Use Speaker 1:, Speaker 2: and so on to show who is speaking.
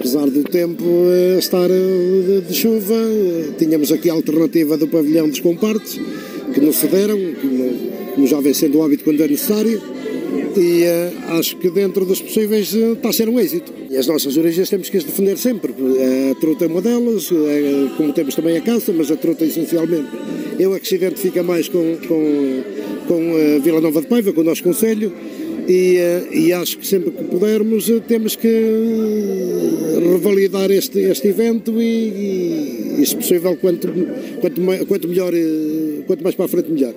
Speaker 1: apesar do tempo eh, estar eh, de, chuva, eh, tínhamos aqui a alternativa do pavilhão dos compartes, que nos cederam, como, já vem sendo o hábito quando é necessário, e acho que dentro dos possíveis está a ser um êxito. E as nossas origens temos que as defender sempre. A truta é uma delas, como temos também a caça, mas a truta essencialmente. Eu é que se identifica mais com, com, com Vila Nova de Paiva, com o nosso Conselho, e, e, acho que sempre que pudermos temos que revalidar este, este evento e, e, e se possível, quanto, quanto, quanto melhor, quanto mais para a frente, melhor.